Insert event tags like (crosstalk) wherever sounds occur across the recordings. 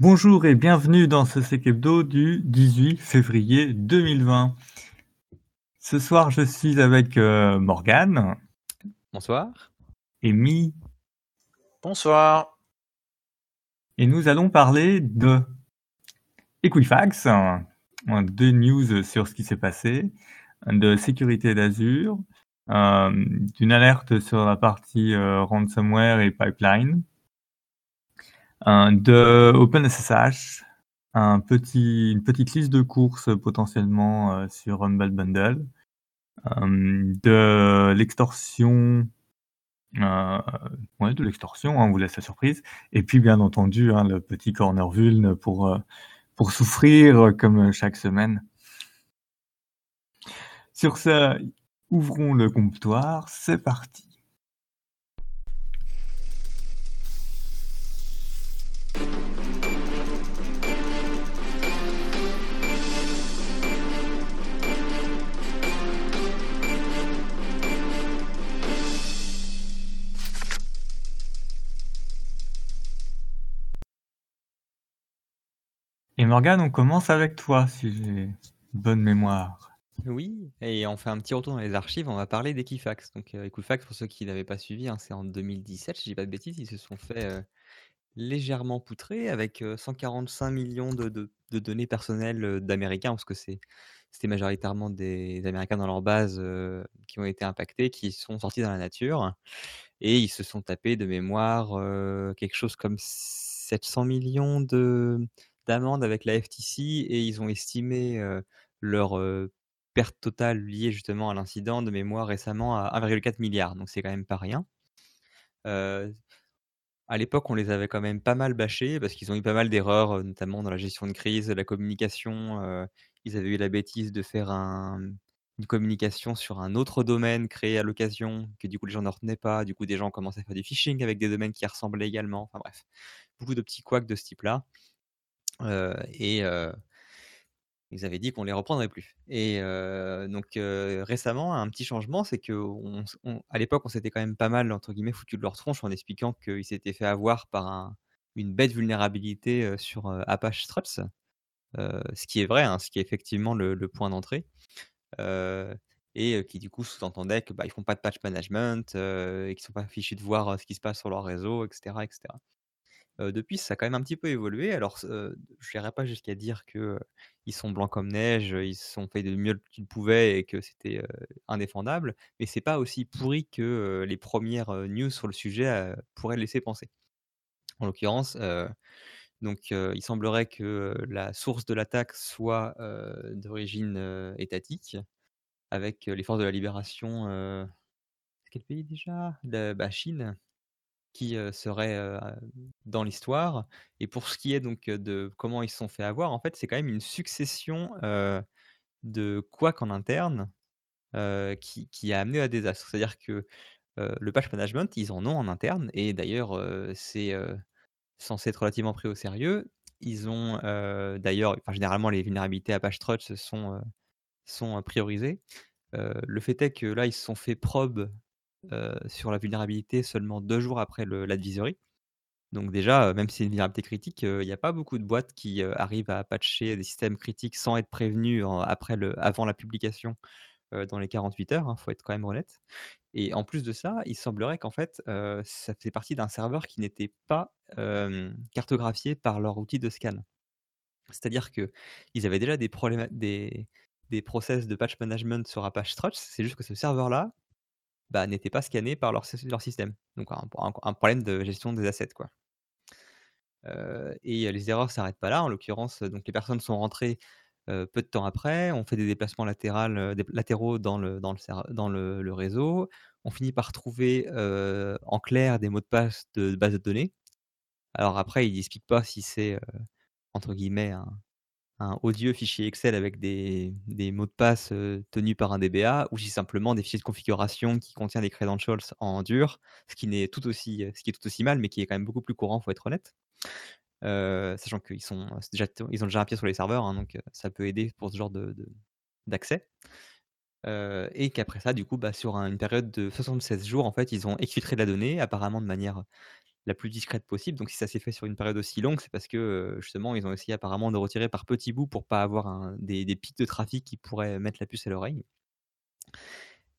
Bonjour et bienvenue dans ce Sec Hebdo du 18 février 2020. Ce soir, je suis avec euh, Morgane, Bonsoir. Amy, Bonsoir. et nous allons parler de Equifax, hein, deux news sur ce qui s'est passé, de sécurité d'Azure, euh, d'une alerte sur la partie euh, ransomware et pipeline, de OpenSSH, une petite liste de courses potentiellement euh, sur Humble Bundle, euh, de l'extorsion, euh, de l'extorsion, hein, on vous laisse la surprise, et puis bien entendu hein, le petit corner vuln pour, pour souffrir comme chaque semaine. Sur ce, ouvrons le comptoir, c'est parti. Et Morgane, on commence avec toi, si j'ai bonne mémoire. Oui, et on fait un petit retour dans les archives, on va parler d'Equifax. Donc euh, Equifax, pour ceux qui n'avaient pas suivi, hein, c'est en 2017, si je dis pas de bêtises, ils se sont fait euh, légèrement poutrer avec euh, 145 millions de, données personnelles euh, d'Américains, parce que c'est c'était majoritairement des Américains dans leur base euh, qui ont été impactés, qui sont sortis dans la nature, et ils se sont tapés de mémoire euh, quelque chose comme 700 millions de d'amendes avec la FTC, et ils ont estimé leur perte totale liée justement à l'incident de mémoire récemment à 1,4 milliard, donc c'est quand même pas rien. Euh, à l'époque, on les avait quand même pas mal bâchés parce qu'ils ont eu pas mal d'erreurs, notamment dans la gestion de crise, la communication. ils avaient eu la bêtise de faire un- une communication sur un autre domaine créé à l'occasion, que du coup les gens ne retenaient pas. Du coup, des gens commençaient à faire du phishing avec des domaines qui ressemblaient également. Enfin bref, beaucoup de petits couacs de ce type-là. Et, ils avaient dit qu'on les reprendrait plus. Et donc récemment, un petit changement, c'est qu'on s on à l'époque, on s'était quand même pas mal, entre guillemets, «foutu de leur tronche» en expliquant qu'ils s'étaient fait avoir par un une bête vulnérabilité, sur, Apache Struts, ce qui est vrai, hein, ce qui est effectivement le point d'entrée, et qui du coup sous-entendait que, bah, ils font pas de patch management, et qu'ils sont pas fichus de voir, ce qui se passe sur leur réseau et cetera depuis, ça a quand même un petit peu évolué. Alors, je n'irai pas jusqu'à dire que, heu, ils sont blancs comme neige, ils se sont fait du mieux qu'ils pouvaient et que c'était, indéfendable, mais c'est pas aussi pourri que, les premières res news sur le sujet, pourraient laisser penser. En l'occurrence, donc il semblerait que, la source de l'attaque soit, d'origine, étatique avec, les forces de la libération, quel pays déjà? De bah, Chine. Qui, serait, dans l'histoire et pour ce qui est donc, de comment ils se sont fait avoir, en fait, c'est quand même une succession, de couacs en interne, qui qui a amené à désastre. C'est-à-dire que, le patch management, ils en ont en interne et d'ailleurs, c'est, censé être relativement pris au sérieux. Ils ont, d'ailleurs enfin, généralement, les vulnérabilités Apache Struts sont, sont, priorisées. Le fait est que là, ils se sont fait probe, sur la vulnérabilité seulement 2 jours après l'advisory. Donc déjà, heu, même si c'est une vulnérabilité critique, heu, il y a pas beaucoup de boîtes qui, arrivent à patcher des systèmes critiques sans être prévenues en après le avant la publication, dans les 48 heures, hein, faut être quand même honnête et en plus de ça, il semblerait qu'en fait, ça fait partie d'un serveur qui n'était pas, cartographié par leur outil de scan. C'est-à-dire qu'ils avaient déjà des probléma des des process de patch management sur Apache Struts, c'est juste que ce serveur-là, bah, n'était pas scanné par leur sys leur système. Donc un un problème de gestion des assets, quoi. Et les erreurs s'arrêtent pas là. En l'occurrence, donc les personnes sont rentrées, peu de temps après, ont fait des déplacements latéraux dans le réseau. On finit par trouver, en clair des mots de passe de base de données. Alors après, ils expliquent pas si c'est, entre guillemets «un un odieux fichier Excel avec des mots de passe, tenus par un DBA» ou si simplement des fichiers de configuration qui contient des credentials en dur, ce qui n'est tout aussi, ce qui est tout aussi mal, mais qui est quand même beaucoup plus courant, faut être honnête. Sachant qu'ils ils ont déjà un pied sur les serveurs, hein, donc ça peut aider pour ce genre d'accès. Et qu'après ça, du coup, bah, sur un une période de 76 jours, en fait, ils ont exfiltré la donnée, apparemment de manière la plus discrète possible. Donc si ça s'est fait sur une période aussi longue, c'est parce que justement ils ont essayé apparemment de retirer par petits bouts pour pas avoir des, pics de trafic qui pourraient mettre la puce à l'oreille.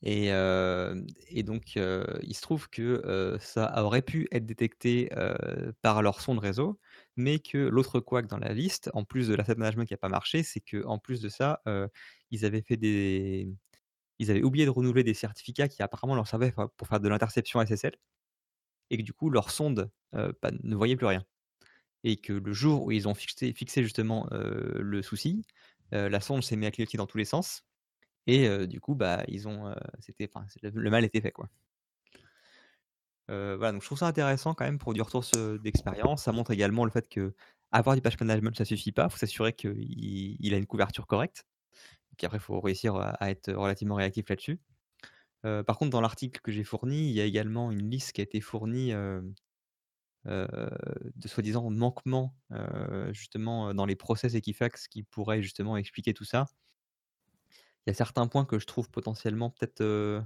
Et, et, donc il se trouve que ça aurait pu être détecté par leur son de réseau, mais que l'autre couac dans la liste, en plus de l'asset management qui n'a pas marché, c'est qu'en plus de ça, ils avaient fait des, ils avaient oublié de renouveler des certificats qui apparemment leur servaient pour faire de l'interception SSL et que du coup leur sonde ne voyait plus rien. Et que le jour où ils ont fixé, justement le souci, la sonde s'est mise à clignoter dans tous les sens et du coup bah ils ont c'était le mal était fait quoi. voilà donc je trouve ça intéressant quand même pour du retour d'expérience. Ça montre également le fait que avoir du patch management ça suffit pas, il faut s'assurer qu'il il a une couverture correcte. Et après il faut réussir à être relativement réactif là-dessus par contre, dans l'article que j'ai fourni, il y a également une liste qui a été fournie, de soi-disant manquements, justement, dans les process Equifax qui pourraient justement expliquer tout ça. Il y a certains points que je trouve potentiellement peut-être,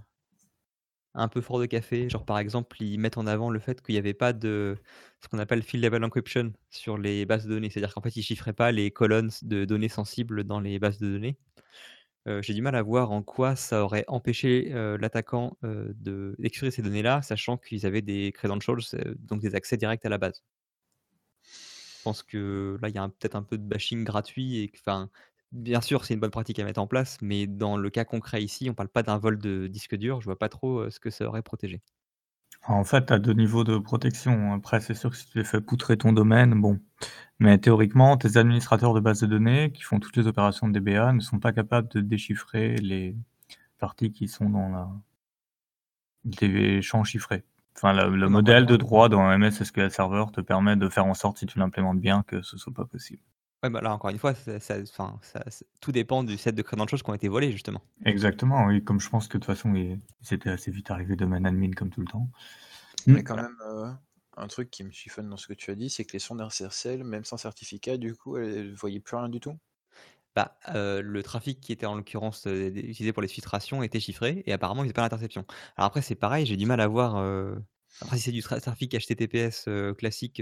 un peu fort de café. Genre, par exemple, ils mettent en avant le fait qu'il n'y avait pas de ce qu'on appelle field level encryption sur les bases de données. C'est-à-dire qu'en fait, ils chiffraient pas les colonnes de données sensibles dans les bases de données j'ai du mal à voir en quoi ça aurait empêché, l'attaquant, de ces données-là, sachant qu'ils avaient des credentials, donc des accès directs à la base. Je pense que là, il y a peut-être un peu de bashing gratuit et bien sûr, c'est une bonne pratique à mettre en place, mais dans le cas concret ici, on parle pas d'un vol de disque dur, je vois pas trop, ce que ça aurait protégé. En fait, tu as 2 niveaux de protection. Après, c'est sûr que si tu fais poutrer ton domaine, bon. Mais théoriquement, tes administrateurs de bases de données qui font toutes les opérations de DBA ne sont pas capables de déchiffrer les parties qui sont dans la les champs chiffrés. Enfin, le modèle de droit dans MS SQL Server te permet de faire en sorte, si tu l'implémentes bien, que ce soit pas possible. Ouais, bah, là, encore une fois, ça tout dépend du set de credentials qui ont été volés, justement. Exactement, oui, comme je pense que de toute façon, ils étaient assez vite arrivés domaine admin comme tout le temps. Mais quand même, euh, un truc qui me chiffonne dans ce que tu as dit, c'est que les sondes RCRCL, même sans certificat, du coup, elles ne voyaient plus rien du tout? Bah, euh, le trafic qui était en l'occurrence, euh, utilisé pour les filtrations était chiffré et apparemment il faisait pas l'interception. Alors après c'est pareil, j'ai du mal à voir, après si c'est du trafic HTTPS, classique,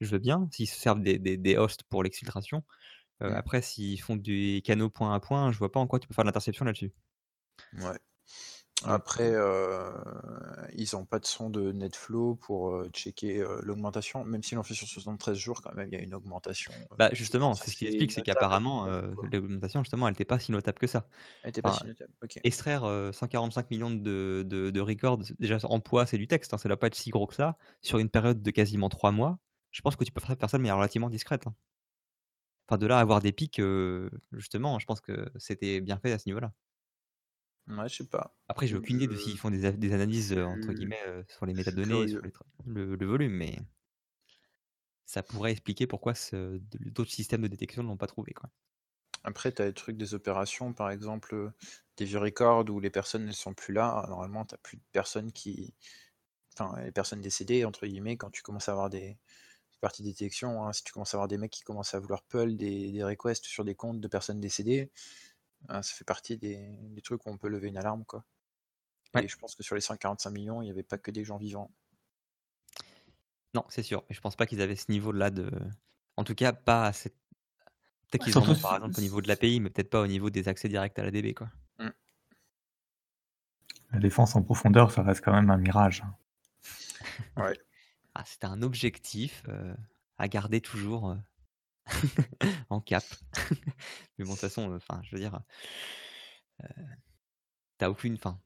je veux bien, s'ils se servent des, hosts pour l'exfiltration. Euh, mmh. Après, s'ils font des canaux point à point, je vois pas en quoi tu peux faire de l'interception là-dessus. Ouais. Après, euh, ils n'ont pas de son de NetFlow pour euh, checker l'augmentation, même s'ils l'ont fait sur 73 jours, quand même, il y a une augmentation. Bah justement, c'est ce qu'il explique, c'est qu'apparemment, l'augmentation, justement, elle n'était pas si notable que ça. Elle n'était pas si notable, ok. Extraire 145 millions de, de, records, déjà en poids, c'est du texte, hein, ça ne doit pas être si gros que ça, sur une période de quasiment 3 mois je pense que tu peux faire ça de manière relativement discrète. Hein. Enfin, de là à avoir des pics, justement, je pense que c'était bien fait à ce niveau-là. Ouais, je sais pas. Après, j'ai aucune idée de s'ils font des, analyses, entre guillemets, sur les métadonnées, sur le, volume, mais ça pourrait expliquer pourquoi d'autres systèmes de détection ne l'ont pas trouvé. Quoi. Après, tu as des trucs des opérations, par exemple, des vieux records où les personnes ne sont plus là. Normalement, tu n'as plus de personnes qui. Enfin, les personnes décédées, entre guillemets, quand tu commences à avoir des, partie détection. Hein. Si tu commences à avoir des mecs qui commencent à vouloir pull des, requests sur des comptes de personnes décédées, ça fait partie des, trucs où on peut lever une alarme. Quoi. Et je pense que sur les 145 millions, il n'y avait pas que des gens vivants. Non, c'est sûr. Mais je pense pas qu'ils avaient ce niveau-là de. En tout cas, pas à cette. Peut-être qu'ils en ont par exemple au niveau de l'API, mais peut-être pas au niveau des accès directs à la DB. Quoi. Mmh. La défense en profondeur, ça reste quand même un mirage. Ouais. (laughs) Ah, c'était un objectif à garder toujours (laughs) en cap. (laughs) Mais bon, de toute façon, enfin, je veux dire, t'as aucune, fin.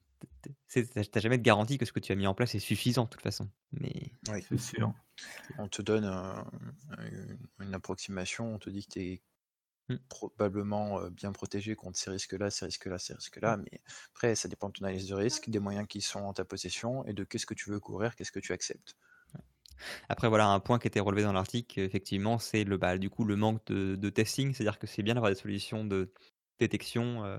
t'as jamais de garantie que ce que tu as mis en place est suffisant de toute façon. Mais oui, c'est sûr. On te donne une approximation, on te dit que tu es mmh. probablement bien protégé contre ces risques-là, ces risques-là, ces risques-là, mais après, ça dépend de ton analyse de risque, des moyens qui sont en ta possession et de qu'est-ce que tu veux couvrir, qu'est-ce que tu acceptes. Après, voilà, un point qui était relevé dans l'article, effectivement, c'est le, bah, du coup, le manque de, testing. C'est-à-dire que c'est bien d'avoir des solutions de détection, euh,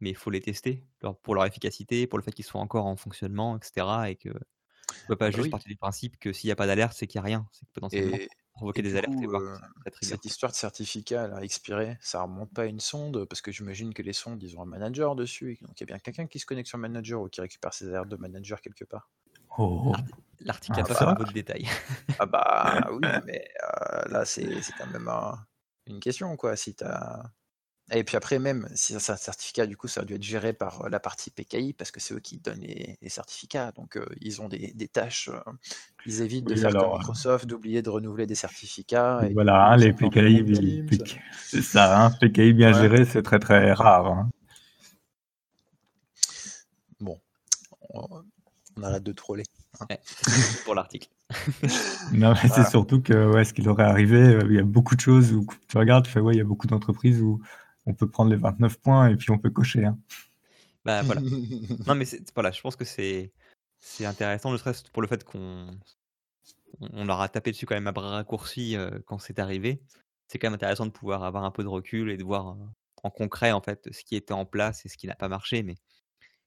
mais il faut les tester pour leur efficacité, pour le fait qu'ils soient encore en fonctionnement, etc. Et que ne peut pas ah bah juste partir du principe que s'il n'y a pas d'alerte, c'est qu'il n'y a rien. C'est que potentiellement provoquer des alertes et voir euh, cette histoire de certificat a expiré, ça remonte pas à une sonde parce que j'imagine que les sondes ils ont un manager dessus donc il y a bien quelqu'un qui se connecte sur le manager ou qui récupère ses alertes de manager quelque part. Oh. L'article Ah, a pas fait un peu de détails. (laughs) Ah bah oui, mais euh, là, c'est quand même un- une question, quoi. Si t'as... Et puis après, même si c'est un certificat, du coup, ça a dû être géré par euh, la partie PKI, parce que c'est eux qui donnent les, les certificats. Donc, euh, ils ont des, des tâches. euh, ils évitent de faire alors, comme Microsoft, d'oublier de renouveler des certificats. et Voilà, hein, les PKI, c'est ça, hein, PKI bien Ouais. géré, c'est très très rare. hein. Bon, on, on arrête de troller. Ouais, tout pour l'article. (laughs) Non, mais c'est surtout que ouais, ce qui leur est arrivé, euh, il y a beaucoup de choses où tu regardes, tu fais ouais, il y a beaucoup d'entreprises où on peut prendre les 29 points et puis on peut cocher. hein. Bah voilà. (laughs) Non, mais c'est- voilà, je pense que c'est c'est intéressant, ne serait-ce pour le fait qu'on on on leur a tapé dessus quand même à bras raccourcis euh, quand c'est arrivé. C'est quand même intéressant de pouvoir avoir un peu de recul et de voir euh, en concret en fait ce qui était en place et ce qui n'a pas marché, mais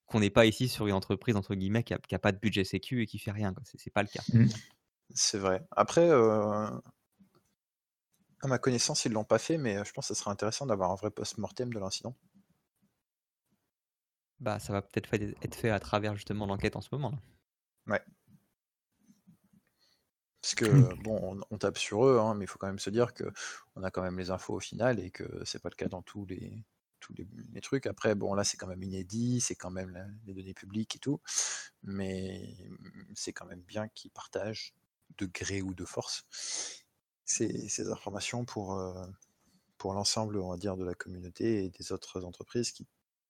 qu'on n'est pas ici sur une entreprise entre guillemets qui a, qui a pas de budget sécu et qui fait rien. C'est c'est pas le cas. Mm. C'est vrai. Après, euh, à ma connaissance, ils l'ont pas fait, mais euh, je pense que ce serait intéressant d'avoir un vrai post-mortem de l'incident. Bah ça va peut-être être fait à travers justement l'enquête en ce moment. là. Parce que, bon, on, on tape sur eux, hein, mais il faut quand même se dire que on a quand même les infos au final et que c'est pas le cas dans tous les, tous les, les trucs. Après, bon, là, c'est quand même inédit, c'est quand même les données publiques et tout, mais c'est quand même bien qu'ils partagent, de gré ou de force, ces, ces informations pour, euh, pour l'ensemble, on va dire, de la communauté et des autres entreprises qui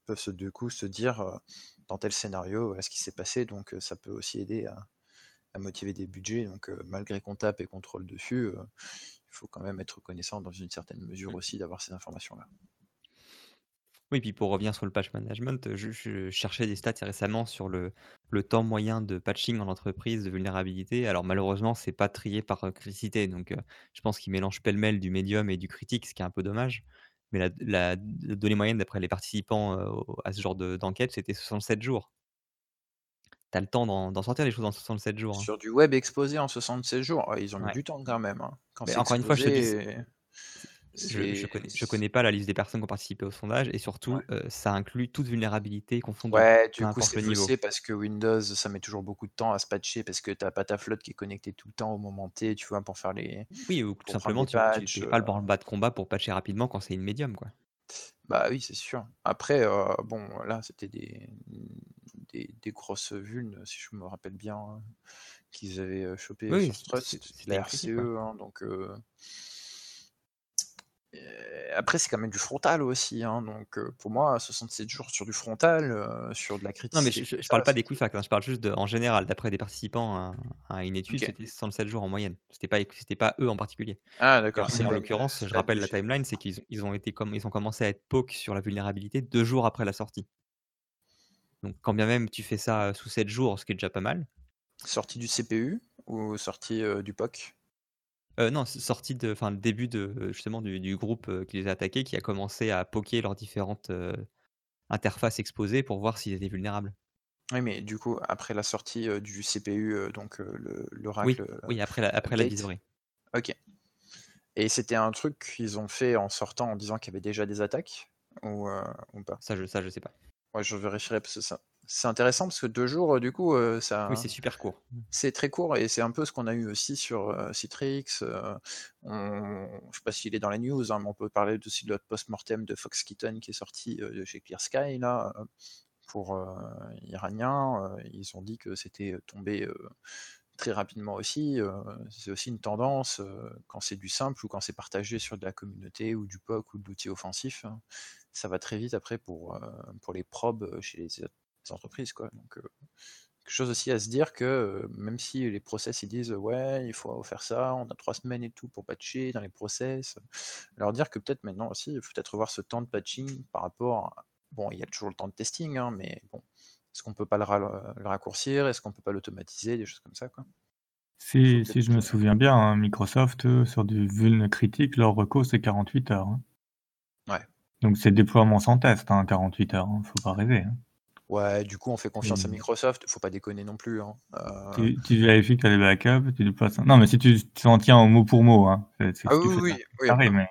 peuvent se, du coup se dire, euh, dans tel scénario, voilà ce qui s'est passé, donc euh, ça peut aussi aider à, à motiver des budgets. Donc, euh, malgré qu'on tape et qu'on troll dessus, il faut quand même être reconnaissant dans une certaine mesure aussi d'avoir ces informations-là. Oui, puis pour revenir sur le patch management, je, je cherchais des stats récemment sur le, le temps moyen de patching en entreprise de vulnérabilité. Alors malheureusement, c'est pas trié par euh, criticité, donc euh, je pense qu'ils mélangent pêle-mêle du médium et du critique, ce qui est un peu dommage. Mais la, la- la donnée moyenne d'après les participants euh, à ce genre de- d'enquête, c'était 67 jours. T'as le temps d'en sortir des choses en 67 jours. hein. Sur du web exposé en 76 jours, ils ont mis Ouais. du temps quand même. hein. Quand encore une fois, je te dis, Je, c'est- connais, je connais pas la liste des personnes qui ont participé au sondage et surtout, Ouais. euh, ça inclut toute vulnérabilité confondue, Ouais, du coup, c'est faussé parce que Windows, ça met toujours beaucoup de temps à se patcher parce que t'as pas ta flotte qui est connectée tout le temps au moment T, tu vois, pour faire les. Oui, ou tout simplement, tu n'es pas le euh, branle-bas de combat pour patcher rapidement quand c'est une médium, quoi. Bah oui, c'est sûr. Après, euh, bon, là, c'était des, des, des grosses vulnes, si je me rappelle bien, hein, qu'ils avaient chopé Oui, sur Struts, la RCE, hein, donc... euh, Après, c'est quand même du frontal aussi, hein, donc euh, pour moi, 67 jours sur du frontal, euh, sur de la Non, mais je, je, parle pas c'est- d'Equifax, hein, je parle juste de, en général, d'après des participants à, à une étude, Ok. c'était 67 jours en moyenne. C'était pas, c'était pas eux en particulier. Ah d'accord, en, l'occurrence, je rappelle la timeline, c'est qu'ils ont- ils ont été comme, ils ont commencé à être poke sur la vulnérabilité deux jours après la sortie. Donc, quand bien même tu fais ça sous 7 jours, ce qui est déjà pas mal. Sortie du CPU ou sortie euh, du POC Euh, non, c'est sorti de, enfin, le début de euh, justement du, du groupe euh, qui les a attaqués, qui a commencé à poker leurs différentes euh, interfaces exposées pour voir s'ils étaient vulnérables. Oui, mais du coup, après la sortie du CPU, donc le- l'Oracle oui, après la, après la. Ok. Et c'était un truc qu'ils ont fait en sortant en disant qu'il y avait déjà des attaques ou, ou pas? Ça, je, ça, je sais pas. Ouais, je vérifierai parce que ça, c'est intéressant parce que deux jours, euh, du coup, euh, ça, Oui, c'est super court. c'est très court et c'est un peu ce qu'on a eu aussi sur euh, Citrix. on, je sais pas s'il est dans les news, hein, mais on peut parler aussi de l'autre post-mortem de Fox Keaton qui est sorti de chez Clear Sky là pour Iraniens. ils ont dit que c'était tombé très rapidement aussi. euh, c'est aussi une tendance euh, quand c'est du simple ou quand c'est partagé sur de la communauté ou du POC ou de l'outil offensif. hein, ça va très vite après pour, euh, pour les probes chez les, les entreprises. Quoi. Donc, euh, quelque chose aussi à se dire que euh, même si les process ils disent ouais il faut faire ça, on a trois semaines et tout pour patcher dans les process, leur dire que peut-être maintenant aussi il faut peut-être revoir ce temps de patching par rapport à... bon il y a toujours le temps de testing hein, mais bon est-ce qu'on peut pas le, ra- le raccourcir, est-ce qu'on peut pas l'automatiser, des choses comme ça quoi. Si, si je me euh, souviens bien, hein, Microsoft, sur du vuln critique, leur recours, c'est 48 heures. hein. Ouais. Donc c'est déploiement sans test, hein, 48 heures. hein, Faut pas rêver. Ouais, du coup on fait confiance à Microsoft, faut pas déconner non plus. Hein. Euh, Tu, tu vérifies que tu as les backups, tu déploies ça. Non, mais si tu t'en tiens au mot pour mot, hein, c'est c'est Ah oui, oui, ça oui, carré, bah, mais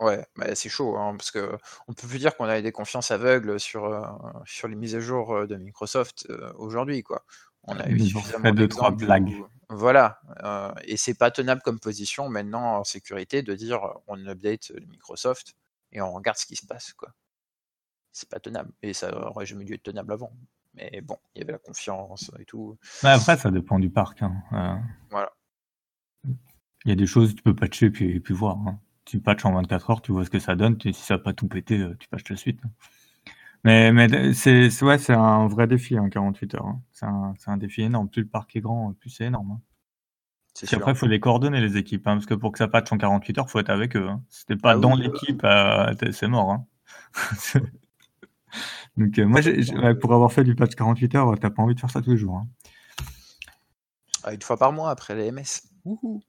Ouais, bah, c'est chaud, hein, parce que on peut plus dire qu'on a des confiances aveugles sur, euh, sur les mises à jour euh, de Microsoft euh, aujourd'hui, quoi. On a Ils eu suffisamment deux, trois blagues. où voilà, et c'est pas tenable comme position maintenant en sécurité de dire, on update, Microsoft et on regarde ce qui se passe, quoi. C'est pas tenable et ça aurait jamais dû être tenable avant. Mais bon, il y avait la confiance et tout. Mais après, ça dépend du parc, hein, heu Voilà. il y a des choses, tu peux patcher puis puis voir, hein. Tu patches en 24 heures, tu vois ce que ça donne, et si ça a pas tout pété, heu, tu patches de suite, hein. Mais mais d c'est ouais, c'est un vrai défi, hein, 48 heures. C'est un un défi énorme. Plus le parc est grand, plus c'est énorme, Puis après, il faut les coordonner les équipes, parce que pour que ça patche en 48 heures, faut être avec eux. Si tu es pas Ah dans oui, l'équipe, es c'est mort. (laughs) Donc heu, moi pour avoir fait du patch 48 heures, tu as pas envie de faire ça tous les jours, hein. Ah, 1 fois par mois après les MS. (laughs)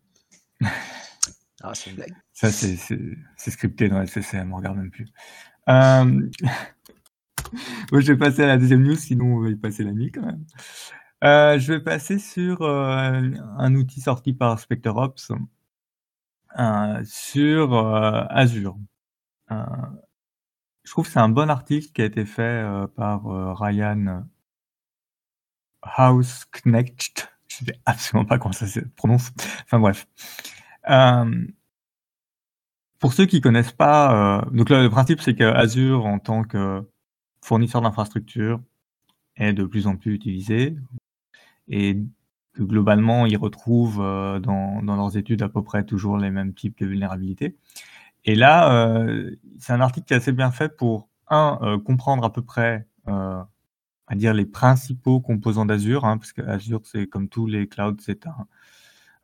Ah, c'est une blague. Ça, c'est scripté dans SCCM, on regarde même plus. (laughs) Moi, je vais passer à la 2e news, sinon on va y passer la nuit quand même. Heu, je vais passer sur, un outil sorti par SpectreOps, heu, sur, heu, Azure. Je trouve que c'est un bon article qui a été fait, heu, par, heu, Ryan Hausknecht. Je sais absolument pas comment ça se prononce. Enfin bref. Hem pour ceux qui connaissent pas, heu, donc là, le principe, c'est qu'Azure, en tant que fournisseur d'infrastructure, est de plus en plus utilisé et que globalement, ils retrouvent, dans dans leurs études à peu près toujours les mêmes types de vulnérabilités et là, heu, c'est un article qui est assez bien fait pour 1, heu, comprendre à peu près, on va dire les principaux composants d'Azure, hein, parce qu'Azure, c'est comme tous les clouds, c'est un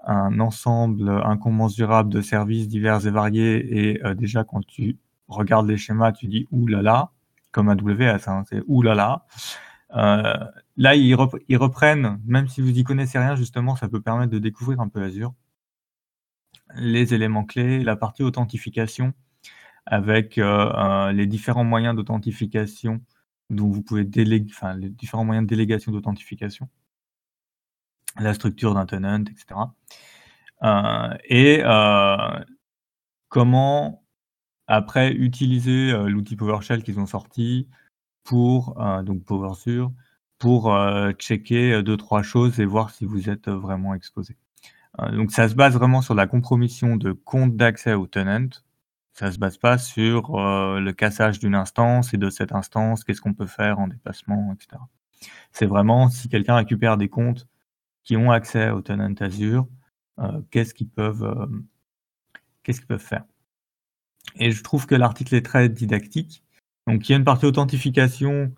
un ensemble incommensurable de services divers et variés et déjà quand tu regardes les schémas, tu dis: «Ouh là là», comme AWS, hein, c'est: «Ouh là là». Heu, là, ils rep ils reprennent, même si vous y connaissez rien, justement, ça peut permettre de découvrir un peu Azure. Les éléments clés, la partie authentification avec, heu heu, les différents moyens d'authentification dont vous pouvez délég enfin, les différents moyens de délégation d'authentification. La structure d'un tenant et cetera. Heu et heu, comment après utiliser, l'outil PowerShell qu'ils ont sorti pour, donc PowerSure, pour, checker, heu, 2-3 choses et voir si vous êtes vraiment exposé. Heu, donc ça se base vraiment sur la compromission de compte d'accès au tenant. Ça se base pas sur, heu, le cassage d'une instance et de cette instance, qu'est-ce qu'on peut faire en déplacement et cetera. C'est vraiment si quelqu'un récupère des comptes qui ont accès au tenant Azure, heu, qu'est-ce qu'ils peuvent, qu'est-ce qu'ils peuvent faire? Et je trouve que l'article est très didactique. Donc il y a une partie authentification,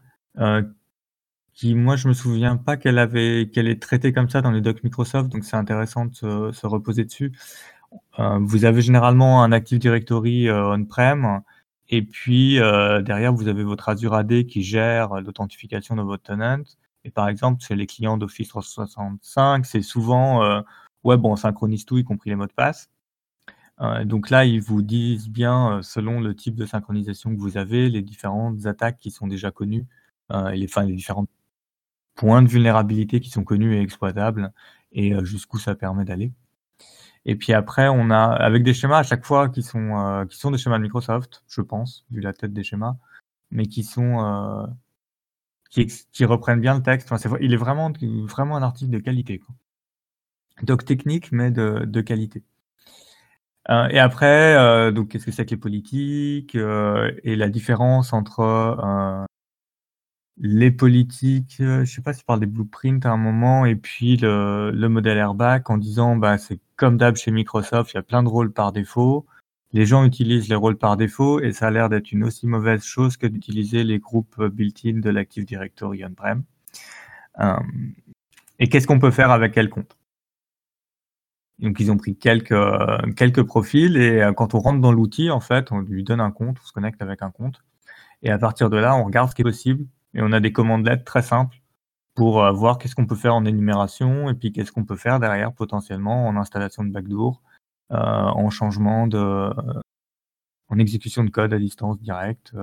qui moi je me souviens pas qu'elle avait qu'elle est traitée comme ça dans les docs Microsoft, donc c'est intéressant de se se reposer dessus. Heu, vous avez généralement un Active Directory, heu, on-prem et puis, heu, derrière vous avez votre Azure AD qui gère l'authentification de votre tenant et par exemple, chez les clients d'Office 365, c'est souvent, ouais, bon, on synchronise tout, y compris les mots de passe. Donc là, ils vous disent bien, selon le type de synchronisation que vous avez, les différentes attaques qui sont déjà connues, et les les différents points de vulnérabilité qui sont connus et exploitables et heu, jusqu'où ça permet d'aller. Et puis après, on a avec des schémas à chaque fois qui sont, heu, qui sont des schémas de Microsoft, je pense, vu la tête des schémas, mais qui sont, heu, qui reprennent bien le texte. Il est vraiment vraiment un article de qualité, quoi. Doc technique, mais de qualité. Et après, donc qu'est-ce que c'est que les politiques, et la différence entre, les politiques, heu, je sais pas s'il parle des blueprints à un moment et puis le le modèle airbag en disant: «Bah, c'est comme d'hab chez Microsoft, il y a plein de rôles par défaut. Les gens utilisent les rôles par défaut et ça a l'air d'être une aussi mauvaise chose que d'utiliser les groupes, built-in de l'Active Directory on-prem». Hem et qu'est-ce qu'on peut faire avec quel compte? Donc ils ont pris quelques, heu, quelques profils et quand on rentre dans l'outil, en fait, on lui donne un compte, on se connecte avec un compte et à partir de là, on regarde ce qui est possible et on a des commandes-lettres très simples pour, heu, voir qu'est-ce qu'on peut faire en énumération et puis qu'est-ce qu'on peut faire derrière potentiellement en installation de backdoor, heu, en changement de, heu, en exécution de code à distance directe,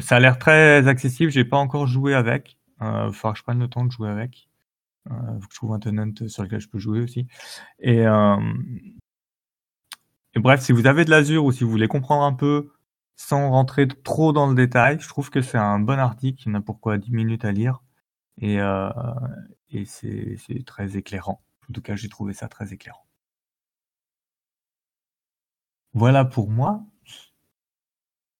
ça a l'air très accessible, j'ai pas encore joué avec, heu, faudra que je prenne le temps de jouer avec. Heu, faut que je trouve un tenant sur lequel je peux jouer aussi. Et et bref, si vous avez de l'Azure ou si vous voulez comprendre un peu sans rentrer trop dans le détail, je trouve que c'est un bon article. Il y en a pour quoi 10 minutes à lire et, et c'est très éclairant. En tout cas, j'ai trouvé ça très éclairant. Voilà pour moi.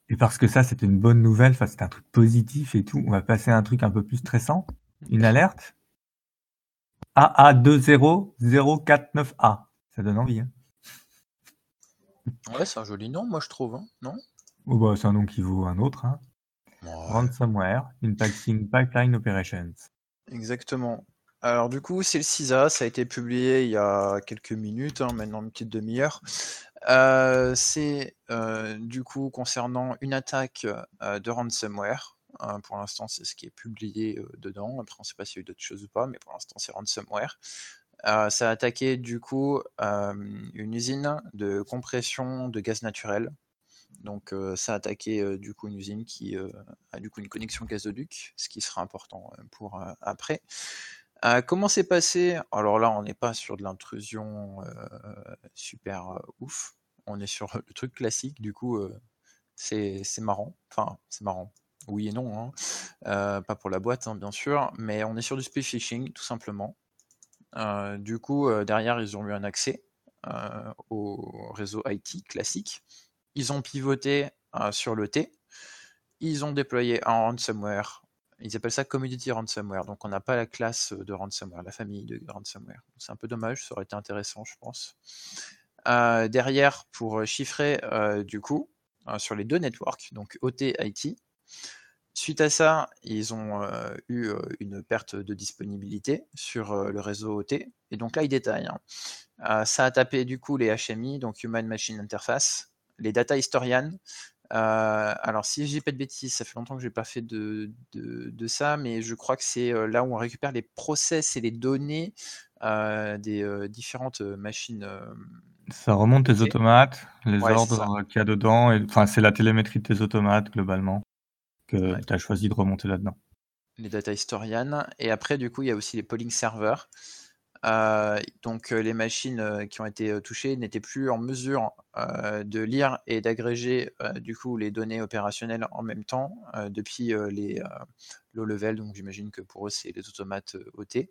Et parce que ça, c'était une bonne nouvelle, enfin, c'était un truc positif et tout, on va passer à un truc un peu plus stressant. Une alerte AA20049A. Ça donne envie. Hein. Ouais, c'est un joli nom, moi je trouve, hein, non? Oh bah, C'est un nom qui vaut un autre. Hein. Ransomware Impacting Pipeline Operations. Exactement. Alors du coup, c'est le CISA, ça a été publié il y a quelques minutes, hein, maintenant une petite demi-heure. Euh, c'est euh, du coup concernant une attaque euh, de ransomware. pour l'instant, c'est ce qui est publié dedans. Après, on ne sait pas s'il y a eu d'autres choses ou pas, mais pour l'instant, c'est ransomware. ça a attaqué du coup une usine de compression de gaz naturel. Donc, ça a attaqué du coup une usine qui a du coup une connexion gazoduc, ce qui sera important pour après. comment c'est passé? Alors là, on n'est pas sur de l'intrusion super ouf. On est sur le truc classique. Du coup, c'est marrant. Enfin, c'est marrant. Oui et non. Hein. pas pour la boîte, hein, bien sûr. Mais on est sur du speed phishing, tout simplement. du coup, derrière, ils ont eu un accès au réseau IT classique. Ils ont pivoté sur le T. Ils ont déployé un ransomware ils appellent ça Community Ransomware. Donc on n'a pas la classe de ransomware, la famille de ransomware. C'est un peu dommage, ça aurait été intéressant, je pense. Euh, derrière, pour chiffrer euh, du coup, euh, sur les deux networks, donc OT IT, suite à ça, ils ont eu une perte de disponibilité sur le réseau OT. Et donc là, ils détaillent. Hein. ça a tapé du coup les HMI, donc Human Machine Interface, les data historians, euh, alors, si je dis pas de bêtises, ça fait longtemps que j'ai pas fait de, de, ça, mais je crois que c'est euh, là où on récupère les process et les données euh, des différentes machines. ça remonte tes automates, les ordres qu'il y a dedans, enfin, c'est la télémétrie de tes automates globalement que tu as choisi de remonter là-dedans. Les data historians. Et après, du coup, il y a aussi les polling servers. Euh, donc les machines qui ont été touchées n'étaient plus en mesure de lire et d'agréger du coup les données opérationnelles en même temps depuis les low level. Donc j'imagine que pour eux c'est les automates OT.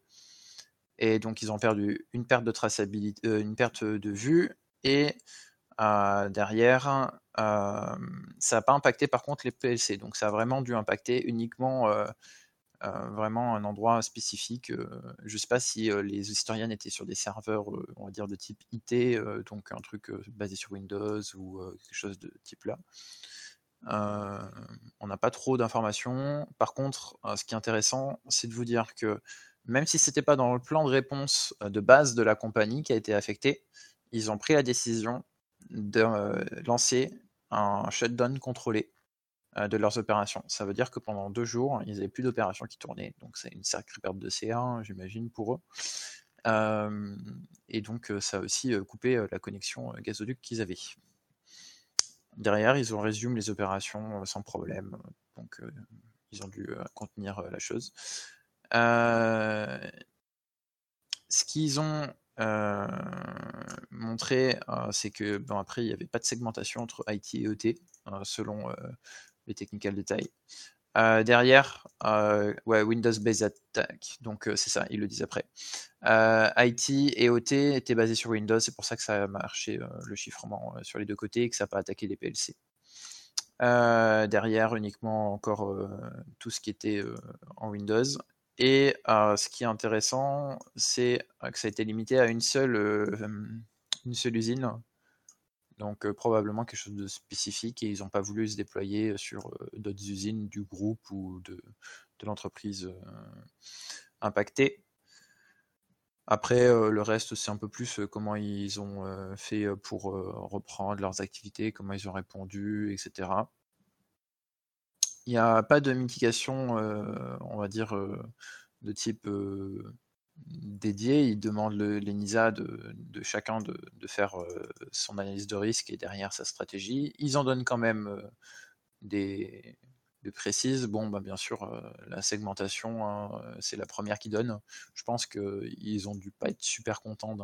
Et donc ils ont perdu une perte de traçabilité, une perte de vue et derrière ça n'a pas impacté par contre les PLC. Donc ça a vraiment dû impacter uniquement euh, vraiment un endroit spécifique. Euh, je ne sais pas si euh, les historiens étaient sur des serveurs, on va dire, de type IT, donc un truc basé sur Windows ou quelque chose de type là. on n'a pas trop d'informations. Par contre, ce qui est intéressant, c'est de vous dire que même si ce n'était pas dans le plan de réponse de base de la compagnie qui a été affectée, ils ont pris la décision de lancer un shutdown contrôlé euh, de leurs opérations. Ça veut dire que pendant deux jours, ils n'avaient plus d'opérations qui tournaient. Donc c'est une sacrée perte de CA, j'imagine, pour eux. Euh, et donc euh, ça a aussi coupé la connexion gazoduc qu'ils avaient. Derrière, ils ont résumé les opérations sans problème. Donc ils ont dû contenir la chose. ce qu'ils ont montré, c'est que bon après il n'y avait pas de segmentation entre IT et ET selon les technical détails. Euh, derrière, euh, ouais, Windows Based Attack, donc euh, c'est ça, ils le disent après. IT et OT étaient basés sur Windows, c'est pour ça que ça a marché le chiffrement sur les deux côtés et que ça n'a pas attaqué les PLC. derrière, uniquement encore tout ce qui était en Windows. Et ce qui est intéressant, c'est que ça a été limité à une seule, une seule usine donc probablement quelque chose de spécifique et ils n'ont pas voulu se déployer sur d'autres usines du groupe ou de, l'entreprise impactée. Après, le reste, c'est un peu plus comment ils ont fait pour reprendre leurs activités, comment ils ont répondu, etc. Il n'y a pas de mitigation, on va dire, de type dédié, il demande l'ENISA de, de, chacun de, faire son analyse de risque et derrière sa stratégie. Ils en donnent quand même des, précises. Bon, bah, bien sûr, la segmentation, hein, c'est la première qui donne. Je pense qu'ils ont dû pas être super contents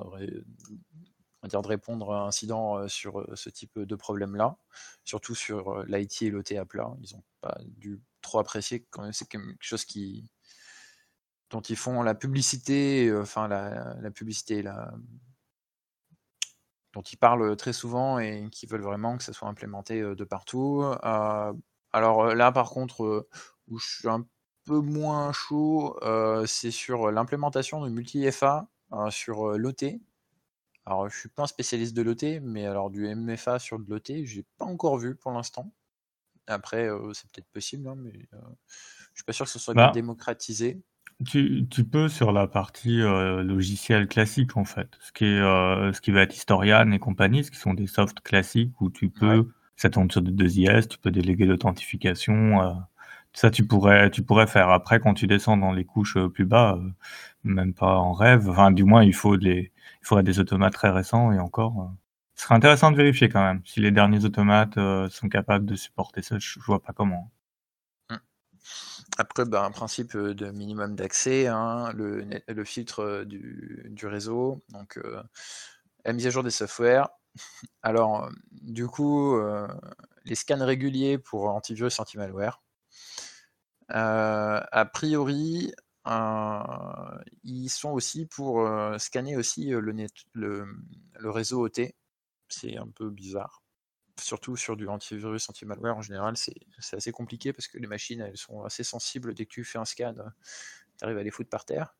dire, de répondre à un incident sur ce type de problème-là, surtout sur l'IT et l'OT à plat. Ils n'ont pas dû trop apprécier quand même, c'est quelque chose qui, dont ils font la publicité, enfin la, la publicité, la, dont ils parlent très souvent et qui veulent vraiment que ça soit implémenté de partout. alors là, par contre, où je suis un peu moins chaud, c'est sur l'implémentation de multi-FA sur l'OT. Alors, je suis pas un spécialiste de l'OT, mais alors du MFA sur de l'OT, j'ai pas encore vu pour l'instant. Après, c'est peut-être possible, hein, mais je suis pas sûr que ce soit bien bah démocratisé. Tu, tu peux sur la partie euh, logiciel classique en fait, ce qui est euh, ce qui va être Historian et compagnie, ce qui sont des softs classiques où tu peux, ça tourne sur des 2IS, tu peux déléguer l'authentification, euh, ça tu pourrais tu pourrais faire. Après quand tu descends dans les couches plus bas, même pas en rêve, enfin du moins il faut des il faudrait des automates très récents et encore, ce serait intéressant de vérifier quand même si les derniers automates sont capables de supporter ça. Je, je vois pas comment. Après, ben, un principe de minimum d'accès, hein, le, filtre du, du, réseau, donc la mise à jour des softwares. Alors, du coup, les scans réguliers pour antivirus anti-malware. a priori, ils sont aussi pour scanner aussi le, le réseau OT. C'est un peu bizarre surtout sur du antivirus, anti-malware en général, c'est assez compliqué parce que les machines, elles sont assez sensibles. Dès que tu fais un scan, tu arrives à les foutre par terre.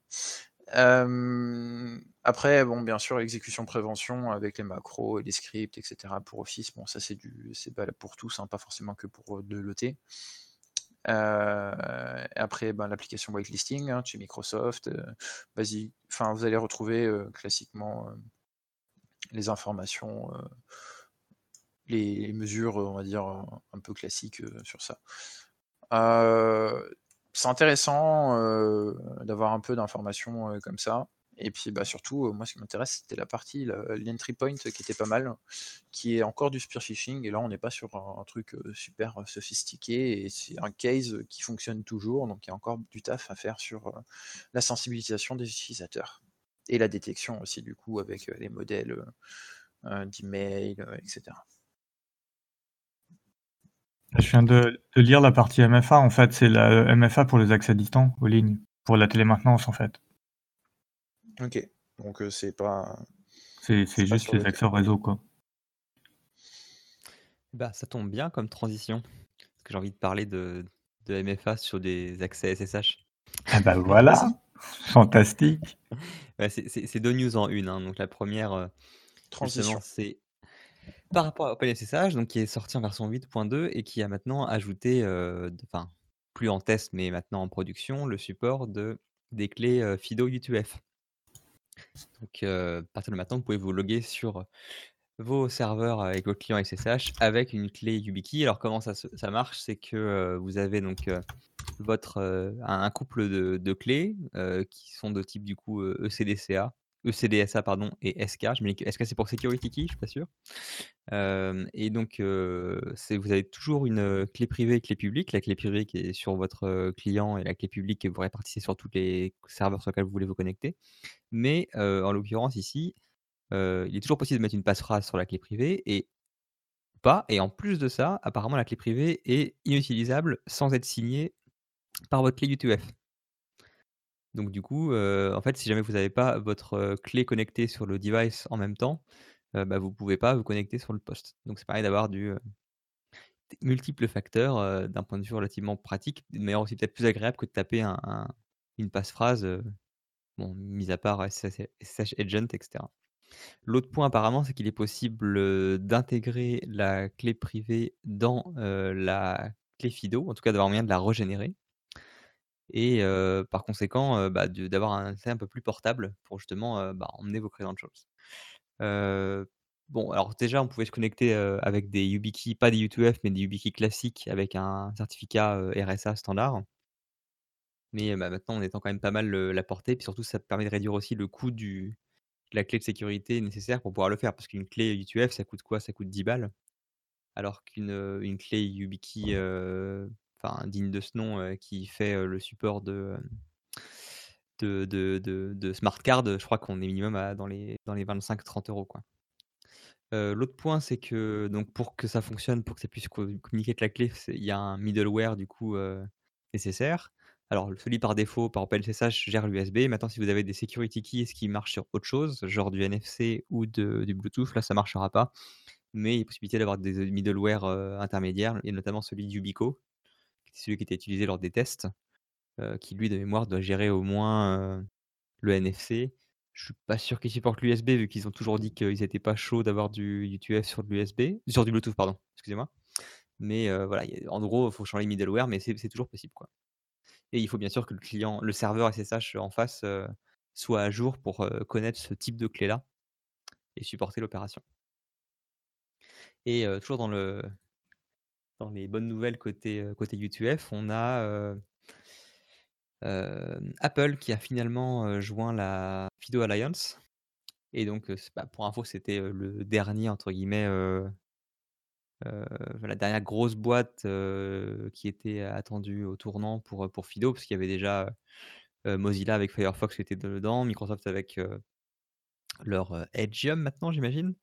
après, bon, bien sûr, l'exécution prévention avec les macros et les scripts, etc. pour Office, bon, ça c'est du, c'est pour tous, hein, pas forcément que pour de l'OT. après, ben, l'application whitelisting hein, chez Microsoft, vas-y, enfin, vous allez retrouver classiquement les informations les mesures, on va dire, un peu classiques sur ça. c'est intéressant d'avoir un peu d'informations comme ça. Et puis bah, surtout, moi ce qui m'intéresse, c'était la partie, l'entry point qui était pas mal, qui est encore du spear phishing. Et là, on n'est pas sur un, truc super sophistiqué. Et c'est un case qui fonctionne toujours. Donc il y a encore du taf à faire sur la sensibilisation des utilisateurs. Et la détection aussi, du coup, avec les modèles d'email, etc. Je viens de, lire la partie MFA. En fait, c'est la MFA pour les accès distants aux lignes, pour la télémaintenance, en fait. Ok. Donc, euh, c'est pas. C'est juste les accès au réseau, quoi. Bah, ça tombe bien comme transition. Parce que j'ai envie de parler de, de MFA sur des accès SSH. Ah bah voilà (laughs) Fantastique C'est deux news en une. Hein. Donc, la première, euh, transition, c'est par rapport à OpenSSH, donc qui est sorti en version 8.2 et qui a maintenant ajouté, enfin, plus en test, mais maintenant en production, le support de, des clés FIDO U2F. Donc, à partir de maintenant, vous pouvez vous loguer sur vos serveurs avec votre client SSH avec une clé YubiKey. Alors, comment ça, marche? C'est que vous avez donc votre, un couple de, de clés qui sont de type du coup ECDCA ECDSA pardon, et SK. Je me dis que SK c'est pour Security Key, je suis pas sûr. et donc, vous avez toujours une clé privée et clé publique. La clé privée qui est sur votre client et la clé publique que vous répartissez sur tous les serveurs sur lesquels vous voulez vous connecter. Mais en l'occurrence ici, il est toujours possible de mettre une passphrase sur la clé privée et pas. Et en plus de ça, apparemment la clé privée est inutilisable sans être signée par votre clé U2F. Donc du coup, en fait, si jamais vous n'avez pas votre clé connectée sur le device en même temps, bah, vous ne pouvez pas vous connecter sur le poste. Donc c'est pareil d'avoir du multiples facteurs d'un point de vue relativement pratique, mais aussi peut-être plus agréable que de taper une passphrase, bon, mis à part SSH Agent, etc. L'autre point apparemment, c'est qu'il est possible d'intégrer la clé privée dans la clé FIDO, en tout cas d'avoir moyen de la régénérer et par conséquent, bah, d'avoir un accès un peu plus portable pour justement, bah, emmener vos credentials. bon, alors déjà, on pouvait se connecter, avec des YubiKey, pas des U2F, mais des YubiKey classiques avec un certificat, RSA standard. Mais, bah, maintenant, on étend quand même pas mal la portée, puis surtout, ça permet de réduire aussi le coût du de la clé de sécurité nécessaire pour pouvoir le faire. Parce qu'une clé U2F, ça coûte quoi? Ça coûte 10 balles. Alors qu'une, une clé YubiKey, digne de ce nom, qui fait le support de, de, de, smart card, je crois qu'on est minimum à, dans les, dans les 25-30 euros. Quoi. L'autre point, c'est que donc pour que ça fonctionne, pour que ça puisse communiquer avec la clé, il y a un middleware du coup nécessaire. Alors, celui par défaut, par OpenSSH, gère l'USB. Maintenant, si vous avez des security keys qui marchent sur autre chose, genre du NFC ou de, du Bluetooth, là, ça ne marchera pas. Mais il y a possibilité d'avoir des middleware euh, intermédiaires, et notamment celui d'Ubico, celui qui était utilisé lors des tests, qui lui, de mémoire, doit gérer au moins le NFC. Je suis pas sûr qu'ils supportent l'USB, vu qu'ils ont toujours dit qu'ils n'étaient pas chauds d'avoir du UTF sur l'USB, sur du Bluetooth, pardon, excusez-moi. Mais voilà, en gros, il faut changer le middleware, mais c'est toujours possible, quoi. Et il faut bien sûr que le client, le serveur SSH en face soit à jour pour connaître ce type de clé-là et supporter l'opération. Et toujours dans, le, dans les bonnes nouvelles côté, côté UTF, on a Apple qui a finalement joint la Fido Alliance. Et donc, bah, pour info, c'était le dernier, entre guillemets, la dernière grosse boîte qui était attendue au tournant pour, Fido, parce qu'il y avait déjà Mozilla avec Firefox qui était dedans, Microsoft avec leur Edgeium maintenant, j'imagine.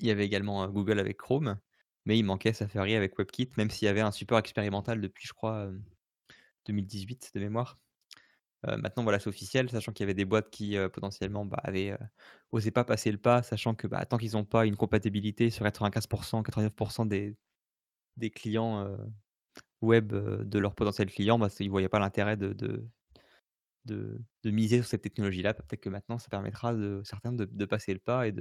Il y avait également Google avec Chrome, mais il manquait Safari avec WebKit, même s'il y avait un support expérimental depuis, je crois, 2018 de mémoire. maintenant, voilà, c'est officiel, sachant qu'il y avait des boîtes qui potentiellement bah, avaient osé pas passer le pas, sachant que bah, tant qu'ils n'ont pas une compatibilité sur 95%, 99% des, des clients web de leurs potentiels clients, bah, ils ne voyaient pas l'intérêt de, de, de, miser sur cette technologie-là. Peut-être que maintenant, ça permettra de certains de, passer le pas et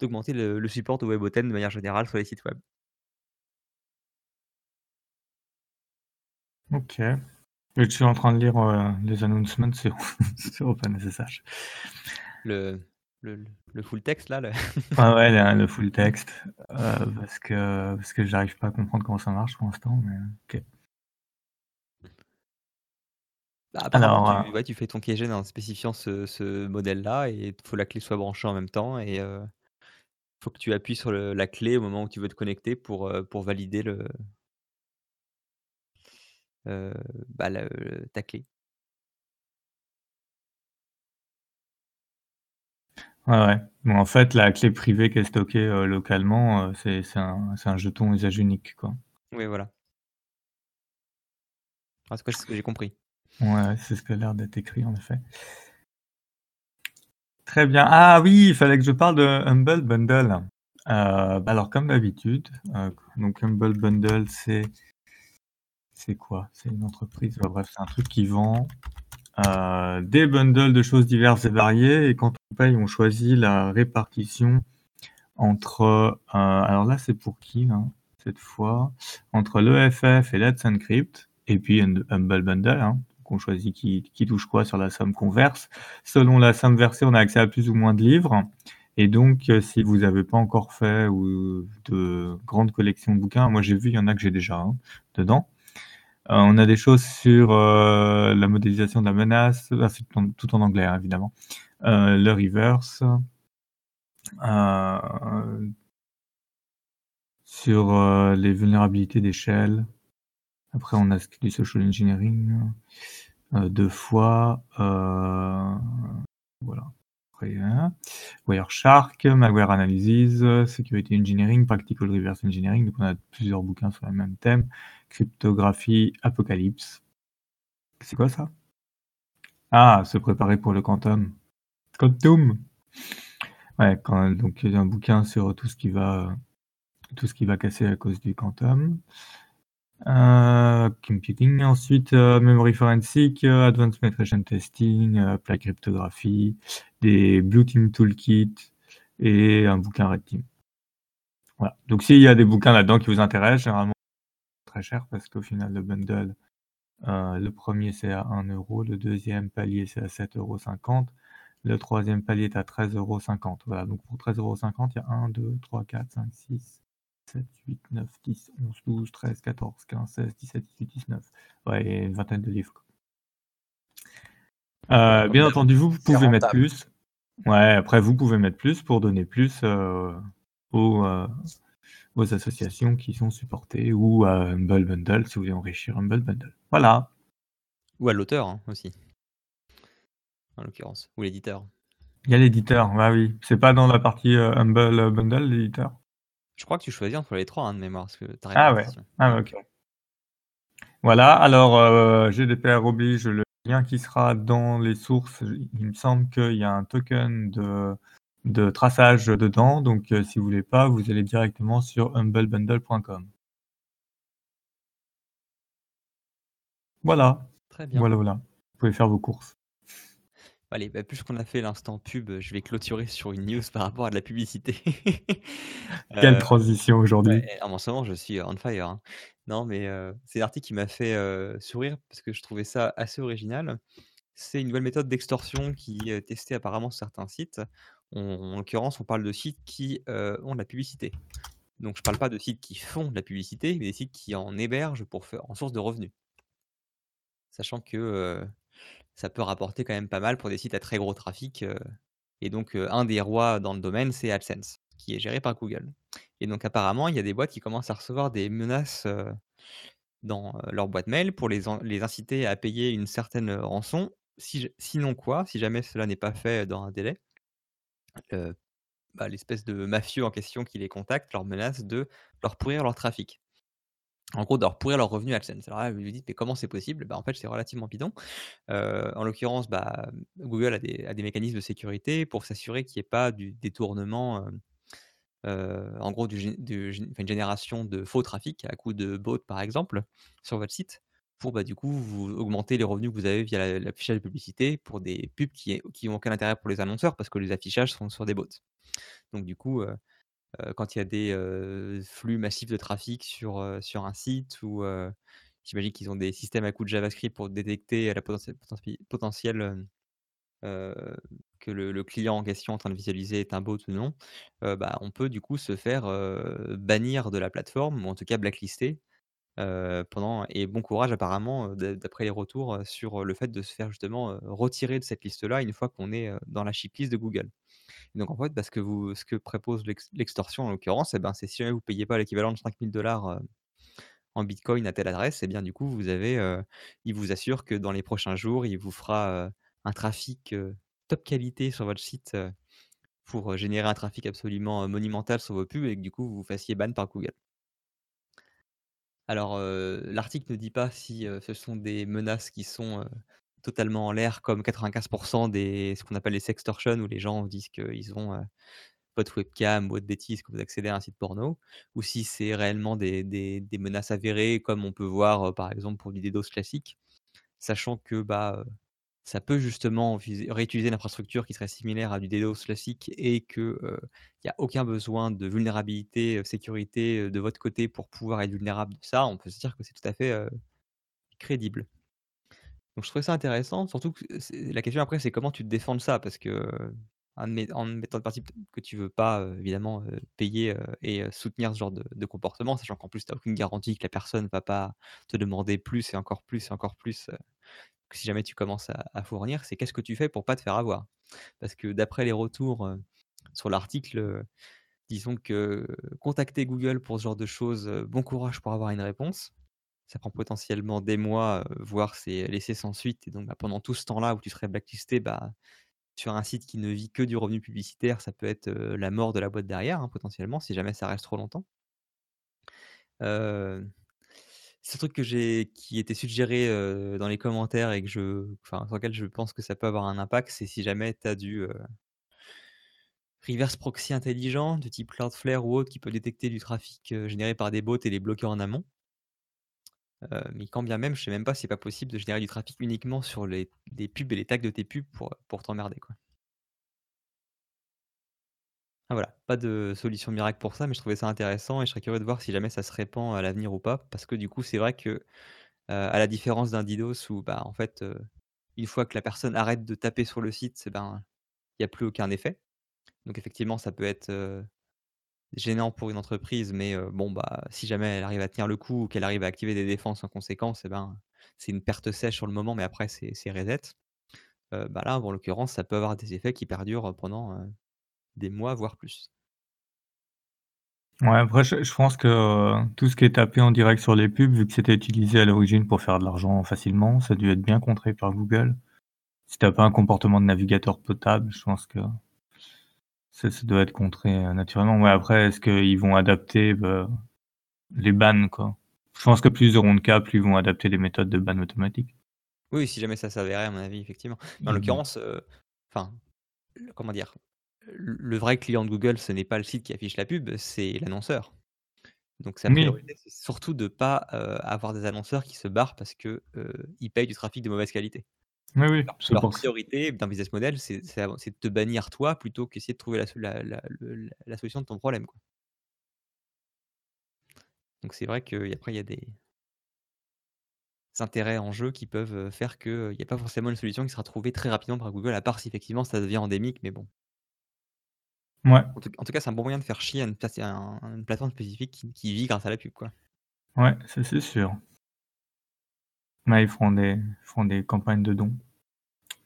d'augmenter le, le, support de WebOten de manière générale sur les sites web. Ok. Je suis en train de lire euh, les announcements sur, (laughs) sur OpenSSH. Le, le, le, full texte là le... (laughs) Ah ouais, le, full texte. Euh, parce que, parce que j'arrive pas à comprendre comment ça marche pour l'instant. Mais ok. Bah, Alors, tu, euh, ouais, tu fais ton KGN en spécifiant ce, ce modèle-là et il faut que la clé soit branchée en même temps et il faut que tu appuies sur la clé au moment où tu veux te connecter pour, pour valider le, bah, ta clé. Ouais, ouais. Bon, en fait, la clé privée qui est stockée localement, c'est un, un, jeton usage unique. Quoi. Oui, voilà. Ah, c'est ce que j'ai compris. Ouais, c'est ce qui a l'air d'être écrit, en effet. Très bien. Ah oui, il fallait que je parle de Humble Bundle. Euh, bah, alors, comme d'habitude, donc Humble Bundle, c'est c'est quoi? C'est une entreprise, bref, c'est un truc qui vend euh, des bundles de choses diverses et variées. Et quand on paye, on choisit la répartition entre. Euh, alors là, c'est pour qui, cette fois? Entre l'EFF et Let's Encrypt, et puis un Humble Bundle. Hein, on choisit qui, qui, touche quoi sur la somme qu'on verse. Selon la somme versée, on a accès à plus ou moins de livres. Et donc, euh, si vous n'avez pas encore fait ou de grandes collections de bouquins, moi j'ai vu, il y en a que j'ai déjà hein, dedans. Euh, on a des choses sur euh, la modélisation de la menace, ah, tout, en anglais hein, évidemment, euh, le reverse, sur les vulnérabilités d'échelle. Après, on a du social engineering deux fois. voilà. Hein. Wireshark, Malware Analysis, Security Engineering, Practical Reverse Engineering. Donc, on a plusieurs bouquins sur le même thème. Cryptographie, Apocalypse. C'est quoi ça? Ah, se préparer pour le quantum. Quantum Ouais, quand, donc il y a un bouquin sur tout ce qui va tout ce qui va casser à cause du quantum. Euh, computing, ensuite euh, Memory Forensic, euh, Advanced Penetration Testing, Apply Cryptography, des Blue Team Toolkit et un bouquin Red Team. Voilà. Donc s'il y a des bouquins là-dedans qui vous intéressent, généralement très cher parce qu'au final le bundle, le premier c'est à 1 euro, le deuxième palier c'est à 7,50 euros, le troisième palier est à 13,50 euros. Voilà, donc pour 13,50 euros, il y a 1, 2, 3, 4, 5, 6, 7, 8, 9, 10, 11, 12, 13, 14, 15, 16, 17, 18, 19. Ouais, et une vingtaine de livres. Euh, bien entendu, vous, pouvez mettre plus. Ouais, après, vous pouvez mettre plus pour donner plus euh, aux, euh, aux, associations qui sont supportées ou à Humble Bundle si vous voulez enrichir Humble Bundle. Voilà. Ou à l'auteur hein, aussi, en l'occurrence, ou l'éditeur. Il y a l'éditeur, bah oui. C'est pas dans la partie Humble Bundle, l'éditeur je crois que tu choisis entre les trois hein, de mémoire. Parce que ah ouais. Ah ok. Voilà, alors, GDPR oblige, le lien qui sera dans les sources, il me semble qu'il y a un token de de traçage dedans, donc heu, si vous voulez pas, vous allez directement sur humblebundle.com. Voilà. Très bien. Voilà, voilà. Vous pouvez faire vos courses. Allez, bah, puisqu'on a fait l'instant pub, je vais clôturer sur une news par rapport à de la publicité. (laughs) Quelle Heu, transition aujourd'hui. ouais, en ce moment, je suis on fire, hein. Non, mais heu, c'est l'article qui m'a fait, sourire parce que je trouvais ça assez original. C'est une nouvelle méthode d'extorsion qui est testée apparemment sur certains sites. On en l'occurrence, on parle de sites qui, ont de la publicité. Donc je parle pas de sites qui font de la publicité, mais des sites qui en hébergent pour faire en source de revenus. Sachant que, ça peut rapporter quand même pas mal pour des sites à très gros trafic, heu et donc heu, un des rois dans le domaine, c'est AdSense, qui est géré par Google et donc apparemment, il y a des boîtes qui commencent à recevoir des menaces, heu, dans, leur boîte mail pour les les inciter à payer une certaine, rançon. Sinon quoi? Si jamais cela n'est pas fait dans un délai, bah, l'espèce de mafieux en question qui les contacte leur menace de leur pourrir leur trafic. En gros, de pourrir leurs revenus AdSense. Alors là, vous vous dites: «Mais comment c'est possible?» bah, en fait, c'est relativement bidon. Heu, en l'occurrence, bah, Google a des mécanismes de sécurité pour s'assurer qu'il y ait pas du détournement, hem, heu, en gros, une génération de faux trafic à coup de bots, par exemple, sur votre site pour, bah, du coup, vous augmenter les revenus que vous avez via la l'affichage de publicité pour des pubs qui est qui ont aucun intérêt pour les annonceurs parce que les affichages sont sur des bots. Donc du coup, quand il y a des, heu, flux massifs de trafic sur, heu, sur un site ou, j'imagine qu'ils ont des systèmes à coup de JavaScript pour détecter la potentielle que le client en question en train de visualiser est un bot ou non, bah, on peut du coup se faire, bannir de la plateforme ou en tout cas blacklister, pendant et bon courage apparemment, d'après les retours, sur le fait de se faire justement, retirer de cette liste-là une fois qu'on est, dans la shitlist de Google. Donc en fait, parce que vous ce que propose l'ex l'extorsion en l'occurrence et ben, c'est si jamais vous payez pas l'équivalent de 5000 heu, en bitcoin à telle adresse et bien du coup vous avez, heu, il vous assure que dans les prochains jours, il vous fera, heu, un trafic, top qualité sur votre site, pour, générer un trafic absolument, monumental sur vos pubs et que du coup vous vous fassiez ban par Google. Alors, l'article ne dit pas si, ce sont des menaces qui sont, totalement en l'air comme 95% des ce qu'on appelle les sextortions où les gens disent qu'ils ont, heu, votre webcam ou autre bêtise que vous accédez à un site porno ou si c'est réellement des des menaces avérées comme on peut voir, heu, par exemple pour du DDoS classique. Sachant que, bah, heu, ça peut justement réutiliser l'infrastructure qui serait similaire à du DDoS classique et que, heu, il y a aucun besoin de vulnérabilité, sécurité, de votre côté pour pouvoir être vulnérable de ça, on peut se dire que c'est tout à fait, crédible. Donc je trouvais ça intéressant, surtout que la question après, c'est comment tu te défends de ça? Parce que, en mettant le principe que tu veux pas, évidemment, payer, et soutenir ce genre de de comportement, sachant qu'en plus tu as aucune garantie que la personne va pas te demander plus et encore plus et encore plus, que si jamais tu commences à à fournir. C'est qu'est-ce que tu fais pour pas te faire avoir? Parce que d'après les retours, sur l'article, disons que contacter Google pour ce genre de choses, bon courage pour avoir une réponse. Ça prend potentiellement des mois, voire c'est laissé sans suite et donc bah, pendant tout ce temps-là où tu serais blacklisté, bah, sur un site qui ne vit que du revenu publicitaire, ça peut être, la mort de la boîte derrière, hein, potentiellement, si jamais ça reste trop longtemps. Heu, ce truc que j'ai qui était suggéré, dans les commentaires et que je enfin, sur lequel je pense que ça peut avoir un impact, c'est si jamais tu as du, reverse proxy intelligent de type Cloudflare ou autre qui peut détecter du trafic, généré par des bots et les bloquer en amont. Heu, mais quand bien même, je sais même pas si c'est pas possible de générer du trafic uniquement sur les pubs et les tags de tes pubs pour, pour t'emmerder, quoi. Ah voilà, pas de solution miracle pour ça, mais je trouvais ça intéressant et je serais curieux de voir si jamais ça se répand à l'avenir ou pas. Parce que du coup, c'est vrai que, heu, à la différence d'un DDoS où, bah, en fait, heu, une fois que la personne arrête de taper sur le site, ben, il y a plus aucun effet. Donc effectivement, ça peut être, gênant pour une entreprise, mais bon, bah, si jamais elle arrive à tenir le coup ou qu'elle arrive à activer des défenses en conséquence, et ben, c'est une perte sèche sur le moment, mais après c'est reset. Bah, là, en l'occurrence, ça peut avoir des effets qui perdurent pendant, des mois, voire plus. Ouais, après je je pense que, tout ce qui est tapé en direct sur les pubs, vu que c'était utilisé à l'origine pour faire de l'argent facilement, ça a dû être bien contré par Google. Si tu as pas un comportement de navigateur potable, je pense que ça ça doit être contré, heu, naturellement. Ouais, après, est-ce qu'ils vont adapter, bah, les bans, quoi? Je pense que plus ils auront de cas, plus ils vont adapter les méthodes de ban automatique. Oui, si jamais ça s'avérait, à mon avis, effectivement. Mais en Mmh. l'occurrence, euh, enfin, le- comment dire, le vrai client de Google, ce n'est pas le site qui affiche la pub, c'est l'annonceur. Donc sa Oui. priorité, c'est surtout de pas euh, avoir des annonceurs qui se barrent parce que euh, ils payent du trafic de mauvaise qualité. Oui, oui, Leur, leur priorité d'un business model, c'est de te bannir toi plutôt qu'essayer de trouver la, so- la- la- le- la solution de ton problème. Quoi. Donc c'est vrai qu'après, il y a des intérêts en jeu qui peuvent euh, faire qu'il n'y a pas forcément une solution qui sera trouvée très rapidement par Google, à part si effectivement ça devient endémique, mais bon. Ouais, En tout, en tout cas, c'est un bon moyen de faire chier à une, plateforme spécifique qui, qui vit grâce à la pub. Quoi. ouais, ça c'est sûr. Ils feront des, ils feront des campagnes de dons,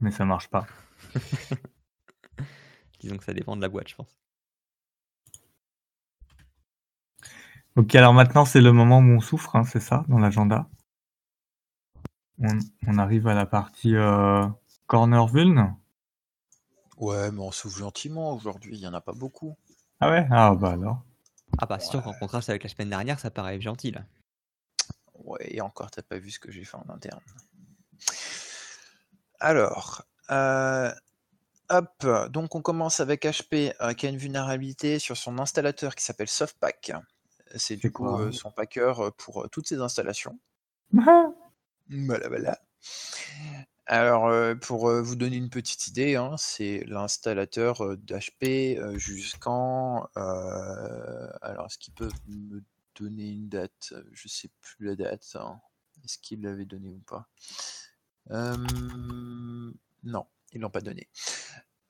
mais ça marche pas. (laughs) Disons que ça dépend de la boîte, je pense. Ok, alors maintenant c'est le moment où on souffre, hein, c'est ça, dans l'agenda. On, on arrive à la partie euh, corner vuln. Ouais, mais on s'ouvre gentiment aujourd'hui, il y en a pas beaucoup. Ah ouais? Ah bah alors. Ah bah, c'est sûr qu'en contraste avec la semaine dernière, ça paraît gentil là. Ouais, et encore, t'as pas vu ce que j'ai fait en interne. Alors, euh, hop, donc on commence avec HP euh, qui a une vulnérabilité sur son installateur qui s'appelle Softpack. C'est du coup euh, son packer pour toutes ses installations. (laughs) Voilà, voilà. Alors, pour vous donner une petite idée, hein, c'est l'installateur d'HP jusqu'en... alors, est-ce qu'ils peuvent me donner une date Je sais plus la date. hein. Est-ce qu'ils l'avaient donné ou pas? Euh, Non, ils l'ont pas donné.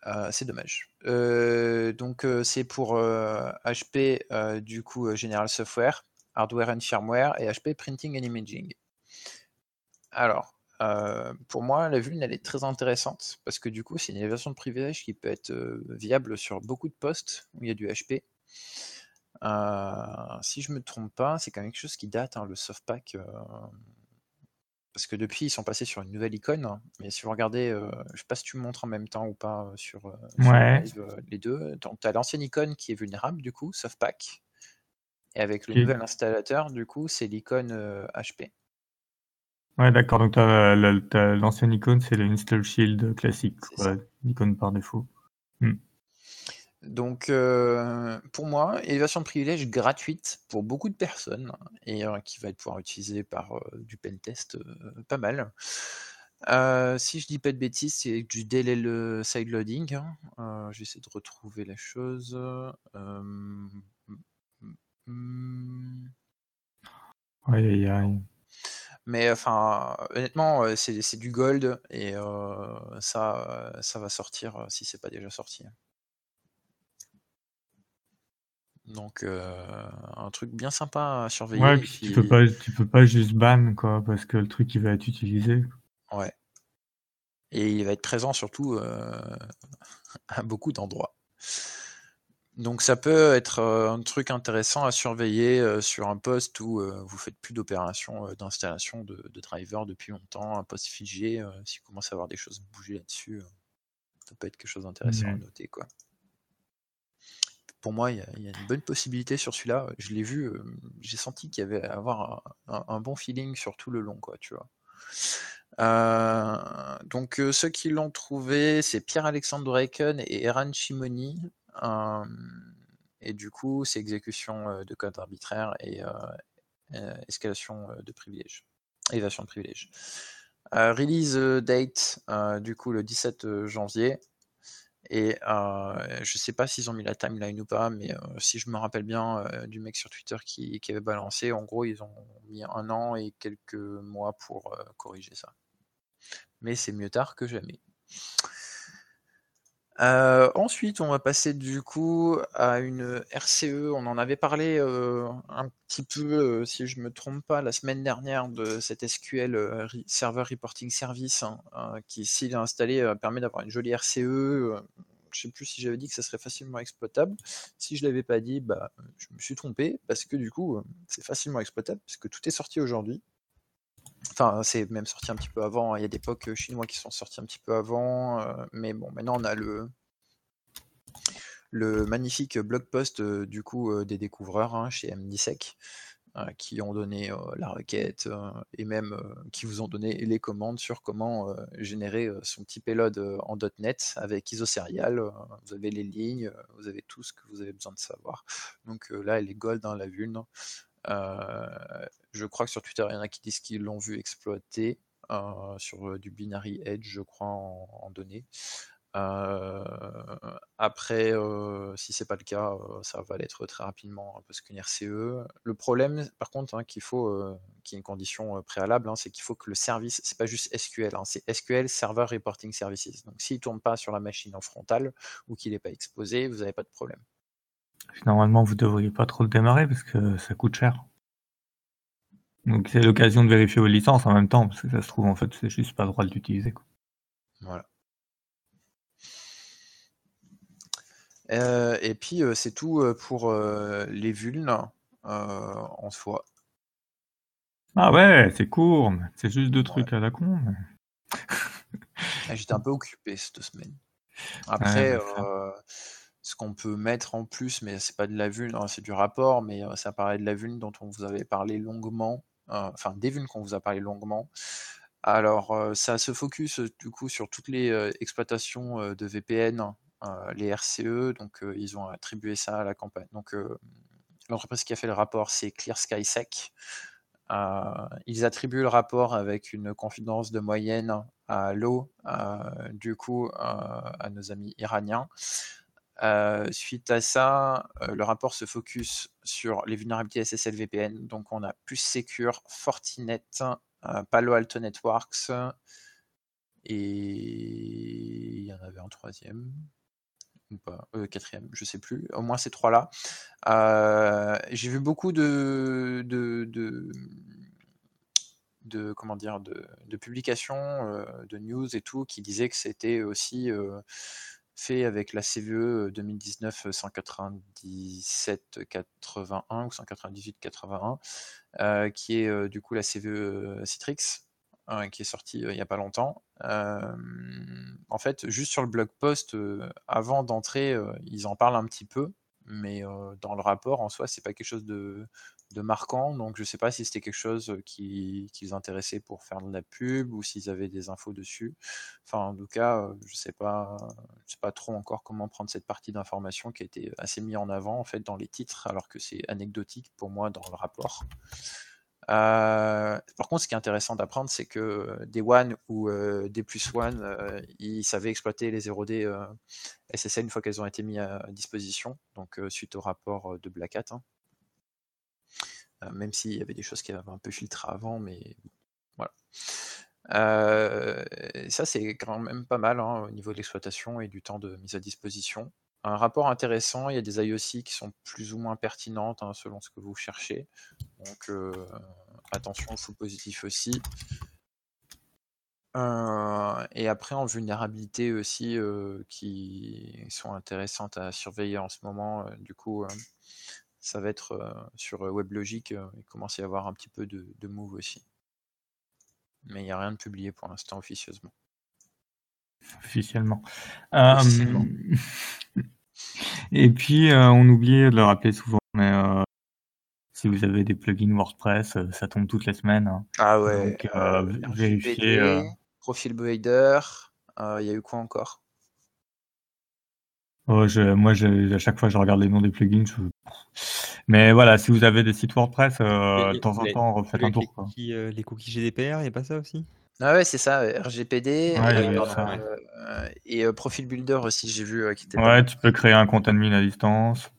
Euh, c'est dommage. Euh, donc, euh, c'est pour euh, HP, euh, du coup, euh, General Software, Hardware and Firmware et HP Printing and Imaging. Alors, euh, pour moi, la vulne, elle est très intéressante parce que du coup, c'est une élévation de privilège qui peut être euh, viable sur beaucoup de postes où il y a du HP. Euh, si je me trompe pas, c'est quand même quelque chose qui date, hein, le softpack. euh, parce que depuis, ils sont passés sur une nouvelle icône. hein, Mais si vous regardez, euh, je sais pas si tu me montres en même temps ou pas euh, sur, euh, le Ouais. les deux. Donc, tu as l'ancienne icône qui est vulnérable, du coup, softpack. Et avec le nouvel installateur, du coup, c'est l'icône HP. Ouais, d'accord. Donc l'ancienne icône, c'est l'install shield classique, l'icône par défaut. Hmm. Donc, euh, pour moi, élévation de privilège gratuite pour beaucoup de personnes et euh, qui va être pouvoir utilisée par euh, du pentest euh, pas mal. Si je dis pas de bêtises, c'est du DLL sideloading. hein. Euh, J'essaie de retrouver la chose. Aïe, aïe, aïe. Mais enfin, honnêtement, c'est du gold et ça, ça va sortir si c'est pas déjà sorti. Donc, euh, un truc bien sympa à surveiller. Ouais, puis tu peux pas, tu peux pas juste ban, quoi, parce que le truc il va être utilisé. Ouais. Et il va être présent surtout euh, (laughs) à beaucoup d'endroits. Donc ça peut être euh, un truc intéressant à surveiller sur un poste où vous faites plus d'opérations d'installation de, de drivers depuis longtemps, un poste figé, si vous commencez à avoir des choses bouger là-dessus, ça peut être quelque chose d'intéressant à noter. Quoi. Pour moi, il y, a- une bonne possibilité sur celui-là. Je l'ai vu, euh, j'ai senti qu'il y avait à avoir un, bon feeling sur tout le long, quoi, tu vois. Euh, donc euh, ceux qui l'ont trouvé, c'est Pierre-Alexandre Reiken et Eran Chimoni. Et du coup, c'est exécution de code arbitraire et escalation de privilèges, élévation de privilèges. Release date, du coup, le 17 euh, janvier. Et euh, je sais pas s'ils ont mis la timeline ou pas, mais si je me rappelle bien du mec sur Twitter qui, avait balancé, en gros, ils ont mis un an et quelques mois pour corriger ça. Mais c'est mieux tard que jamais. Euh, ensuite, on va passer du coup à une RCE. On en avait parlé euh, un petit peu, euh, si je me trompe pas, la semaine dernière de cet SQL Server Reporting Service hein, qui, s'il est installé, permet d'avoir une jolie RCE. je sais plus si j'avais dit que ça serait facilement exploitable. Si je l'avais pas dit, bah, je me suis trompé parce que du coup, c'est facilement exploitable puisque tout est sorti aujourd'hui. Enfin, c'est même sorti un petit peu avant. Il y a des POC chinois qui sont sortis un petit peu avant. euh, mais bon, maintenant on a le, le magnifique blog post euh, du coup euh, des découvreurs hein, chez MDSEC qui ont donné la requête et même qui vous ont donné les commandes sur comment générer son petit payload en .NET avec IsoSerial. vous avez les lignes, vous avez tout ce que vous avez besoin de savoir. Donc là, elle est gold, dans la vulne. Je crois que sur Twitter, il y en a qui disent qu'ils l'ont vu exploiter sur du binary edge, je crois, en données. Euh, après, euh, si c'est pas le cas, euh, ça va l'être très rapidement parce qu'une RCE. Le problème, par contre, hein, qu'il faut, qui est une condition préalable, hein, c'est qu'il faut que le service, c'est pas juste SQL, hein, c'est SQL Server Reporting Services. Donc, s'il tourne pas sur la machine en frontale ou qu'il n'est pas exposé, vous n'avez pas de problème. Normalement, vous devriez pas trop le démarrer parce que ça coûte cher. Donc, c'est l'occasion de vérifier vos licences en même temps parce que ça se trouve, en fait, c'est juste pas le droit de l'utiliser. Voilà. Euh, et puis, c'est tout pour les vulnes en soi. Ah ouais, c'est court, c'est juste deux trucs à la con. Ah, j'étais un peu occupé cette semaine. Après, ce qu'on peut mettre en plus, mais c'est pas de la vulne, hein, c'est du rapport, mais ça paraît de la vulne dont on vous avait parlé longuement, enfin des vulnes qu'on vous a parlé longuement. Alors, ça se focus du coup sur toutes les exploitations de VPN euh, les RCE, donc euh, ils ont attribué ça à la campagne. Donc euh, l'entreprise qui a fait le rapport, c'est Clear Sky Sec. ils attribuent le rapport avec une confidence de moyenne à l'eau, du coup, à nos amis iraniens. Suite à ça, le rapport se focus sur les vulnérabilités SSL VPN. Donc, on a plus Secure, Fortinet, Palo Alto Networks, et il y en avait un troisième pas, euh, quatrième, je sais plus, au moins ces trois-là. J'ai vu beaucoup de, de, de, comment dire, de, publications, de news et tout, qui disaient que c'était aussi fait avec la CVE 2019 197 81 ou 198 81, qui est du coup la CVE Citrix. Hein, qui est sorti il n'y a pas longtemps. en fait, juste sur le blog post, avant d'entrer, ils en parlent un petit peu, mais dans le rapport en soi, c'est pas quelque chose de, marquant. Donc, je sais pas si c'était quelque chose qui, qui, les intéressait pour faire de la pub ou s'ils avaient des infos dessus. Enfin, en tout cas, je sais pas, je sais pas trop encore comment prendre cette partie d'information qui a été assez mise en avant en fait dans les titres, alors que c'est anecdotique pour moi dans le rapport. Euh, par contre, ce qui est intéressant d'apprendre, c'est que des One ou euh, des plus One, euh, ils savaient exploiter les 0D SSL une fois qu'elles ont été mises à disposition, donc suite au rapport de Black Hat. Hein. même s'il y avait des choses qui avaient un peu filtré avant, mais voilà. ça, c'est quand même pas mal hein, au niveau de l'exploitation et du temps de mise à disposition un rapport intéressant. Il y a des IOC qui sont plus ou moins pertinentes hein, selon ce que vous cherchez. Donc euh, attention, full positif aussi. Euh, et après en vulnérabilité aussi euh, qui sont intéressantes à surveiller en ce moment. du coup, ça va être sur WebLogic. il commence à y avoir un petit peu de, de move aussi. Mais il n'y a rien de publié pour l'instant officieusement. Officiellement. Officiellement. Et puis, euh, on oubliait de le rappeler souvent, mais euh, si vous avez des plugins WordPress, euh, ça tombe toutes les semaines. Hein. Ah ouais. Donc, vérifiez. Profil Builder, il y a eu quoi encore? Oh, moi, à chaque fois, je regarde les noms des plugins. Mais voilà, si vous avez des sites WordPress, de temps en temps, refaites un tour. les cookies GDPR, il n'y a pas ça aussi? Ah ouais, c'est ça, RGPD euh, et, euh, Profil Builder aussi, j'ai vu qui était Ouais, tu peux créer un compte admin à distance.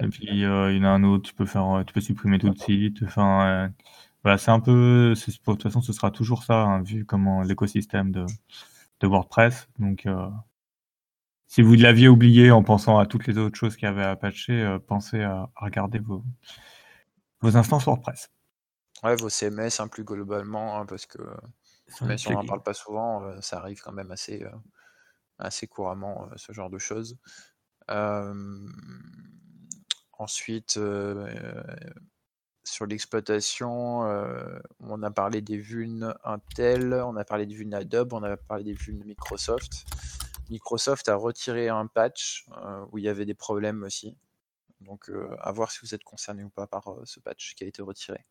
Et puis il y en a un autre, tu peux faire, tu peux supprimer tout de suite. Enfin, voilà, c'est un peu, de toute façon, ce sera toujours ça, hein, vu comment l'écosystème de, de WordPress. Donc, si vous l'aviez oublié en pensant à toutes les autres choses qu'il y avait à patcher, pensez à, regarder vos, vos instances WordPress. Ouais, vos CMS, hein, plus globalement, hein, parce que mais si on n'en parle pas souvent, euh, ça arrive quand même assez, euh, assez couramment, euh, ce genre de choses. ensuite, sur l'exploitation, on a parlé des vulnes Intel, on a parlé des vulnes Adobe, on a parlé des vulnes Microsoft. Microsoft a retiré un patch où il y avait des problèmes aussi. Donc à voir si vous êtes concerné ou pas par ce patch qui a été retiré.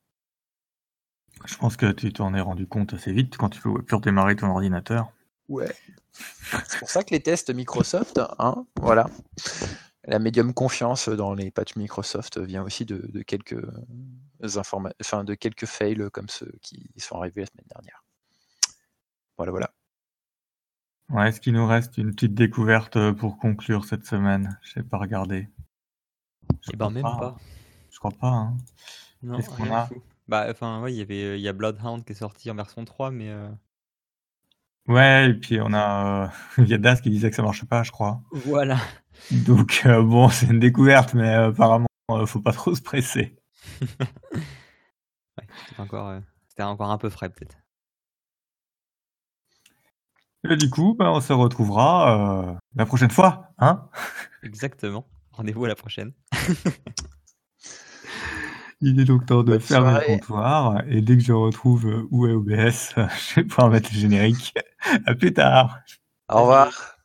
Je pense que tu t'en es rendu compte assez vite quand tu peux pure démarrer ton ordinateur. Ouais. C'est pour ça que les tests Microsoft, hein, voilà. La médium confiance dans les patchs Microsoft vient aussi de, de quelques informa- enfin de quelques fails comme ceux qui sont arrivés la semaine dernière. Voilà, voilà. Ouais, est-ce qu'il nous reste une petite découverte euh, pour conclure cette semaine Je n'ai pas regardé. Je Et ben crois même pas. pas. Je crois pas. hein. Non, Qu'est-ce qu'on a fou. Bah, enfin, ouais, il y avait, il y a Bloodhound qui est sorti en version 3, mais euh, Ouais, et puis on a, euh, (laughs) il y a Das qui disait que ça marche pas, je crois. voilà. Donc euh, bon, (laughs) c'est une découverte, mais euh, apparemment, euh, faut pas trop se presser. (laughs) Ouais, c'était encore, euh, c'était encore un peu frais peut-être. Et du coup, bah, on se retrouvera euh, la prochaine fois, hein Exactement. Rendez-vous à la prochaine. Il est donc temps de Bonne fermer le soirée. comptoir, et dès que je retrouve euh, où est OBS, (laughs) je vais pouvoir mettre le générique. (laughs) À plus tard Au revoir.